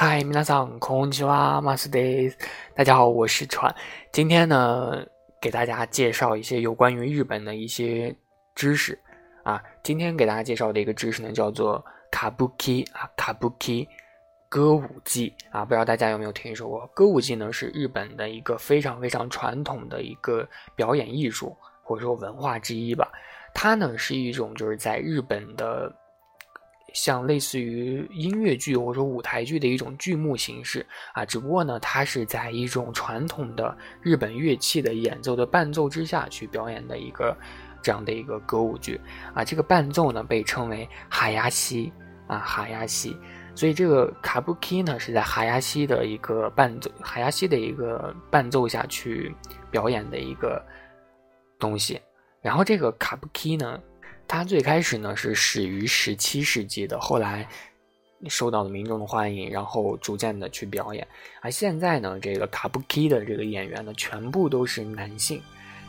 嗨，皆さんこんにちは、マスです。大家好，我是川。今天呢，给大家介绍一些有关于日本的一些知识啊。今天给大家介绍的一个知识呢，叫做卡布 k 啊，卡布 k 歌舞伎啊。不知道大家有没有听说过？歌舞伎呢，是日本的一个非常非常传统的一个表演艺术或者说文化之一吧。它呢，是一种就是在日本的。 像类似于音乐剧或者说舞台剧的一种剧目形式啊，只不过呢，它是在一种传统的日本乐器的演奏的伴奏之下去表演的一个这样的一个歌舞剧啊。这个伴奏呢被称为哈亚西啊，哈亚西。所以这个卡布 k 呢是在哈亚西的一个伴奏，哈亚西的一个伴奏下去表演的一个东西。然后这个卡布 k 呢。它最开始呢是始于十七世纪的，后来受到了民众的欢迎，然后逐渐的去表演。而现在呢，这个卡布 k 的这个演员呢，全部都是男性，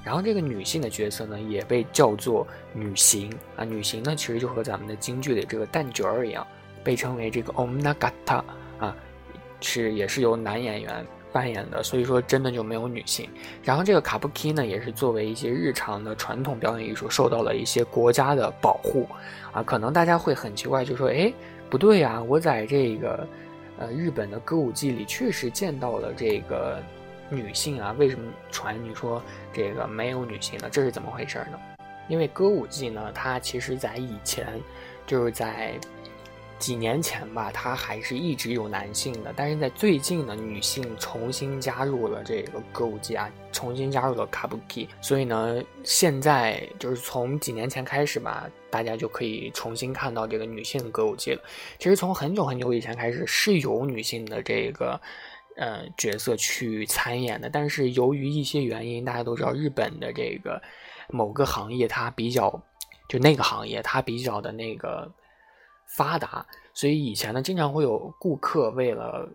然后这个女性的角色呢，也被叫做女形啊。女形呢，其实就和咱们的京剧里这个旦角儿一样，被称为这个 omnagata 啊，是也是由男演员。扮演的，所以说真的就没有女性。然后这个卡布 k 呢，也是作为一些日常的传统表演艺术，受到了一些国家的保护啊。可能大家会很奇怪，就说：“哎，不对呀，我在这个呃日本的歌舞伎里确实见到了这个女性啊，为什么传你说这个没有女性呢？这是怎么回事呢？因为歌舞伎呢，它其实在以前就是在。几年前吧，它还是一直有男性的，但是在最近呢，女性重新加入了这个歌舞伎啊，重新加入了卡布基，所以呢，现在就是从几年前开始吧，大家就可以重新看到这个女性歌舞伎了。其实从很久很久以前开始是有女性的这个呃角色去参演的，但是由于一些原因，大家都知道日本的这个某个行业它比较，就那个行业它比较的那个。发达，所以以前呢，经常会有顾客为了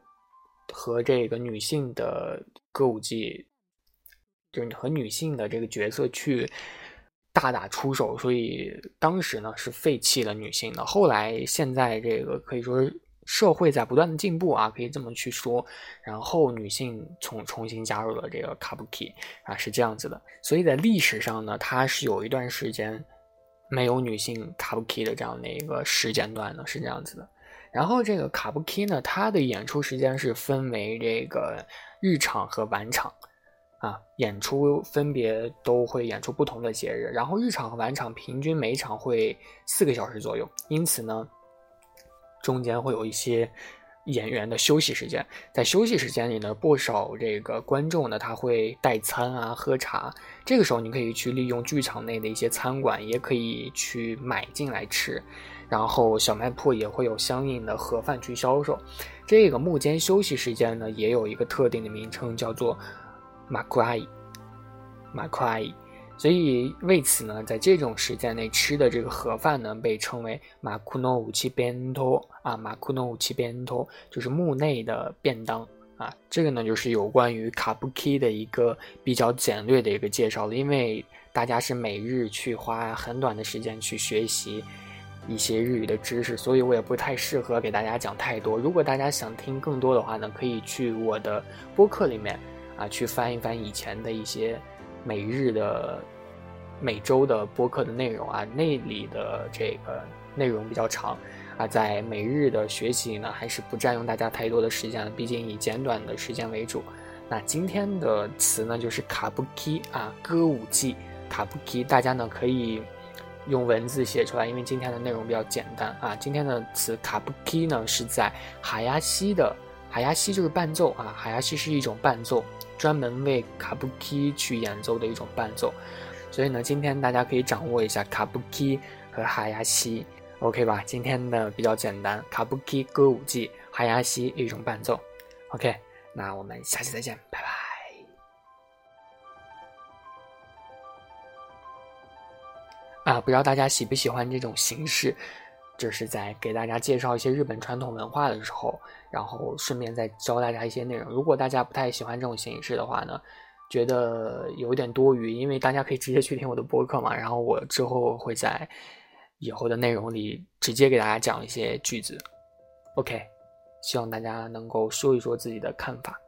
和这个女性的歌舞伎，就是和女性的这个角色去大打出手，所以当时呢是废弃了女性的。后来现在这个可以说社会在不断的进步啊，可以这么去说。然后女性重重新加入了这个卡布奇啊，是这样子的。所以在历史上呢，它是有一段时间。没有女性卡布奇的这样的一个时间段呢，是这样子的。然后这个卡布奇呢，它的演出时间是分为这个日场和晚场，啊，演出分别都会演出不同的节日。然后日场和晚场平均每场会四个小时左右，因此呢，中间会有一些。演员的休息时间，在休息时间里呢，不少这个观众呢，他会带餐啊，喝茶。这个时候，你可以去利用剧场内的一些餐馆，也可以去买进来吃。然后，小卖铺也会有相应的盒饭去销售。这个幕间休息时间呢，也有一个特定的名称，叫做马库阿伊，马库阿伊。所以为此呢，在这种时间内吃的这个盒饭呢，被称为马库诺武器便托啊，马库诺武器便托就是墓内的便当啊。这个呢，就是有关于卡布奇的一个比较简略的一个介绍了。因为大家是每日去花很短的时间去学习一些日语的知识，所以我也不太适合给大家讲太多。如果大家想听更多的话呢，可以去我的播客里面啊，去翻一翻以前的一些。每日的、每周的播客的内容啊，那里的这个内容比较长啊，在每日的学习呢，还是不占用大家太多的时间，毕竟以简短的时间为主。那今天的词呢，就是卡布基啊，歌舞伎卡布基，大家呢可以用文字写出来，因为今天的内容比较简单啊。今天的词卡布基呢，是在海亚西的海牙西就是伴奏啊，海牙西是一种伴奏。专门为卡布奇去演奏的一种伴奏，所以呢，今天大家可以掌握一下卡布奇和哈亚西，OK 吧？今天的比较简单，卡布奇歌舞伎，哈亚西一种伴奏，OK。那我们下期再见，拜拜。啊，不知道大家喜不喜欢这种形式？就是在给大家介绍一些日本传统文化的时候，然后顺便再教大家一些内容。如果大家不太喜欢这种形式的话呢，觉得有点多余，因为大家可以直接去听我的播客嘛。然后我之后会在以后的内容里直接给大家讲一些句子。OK，希望大家能够说一说自己的看法。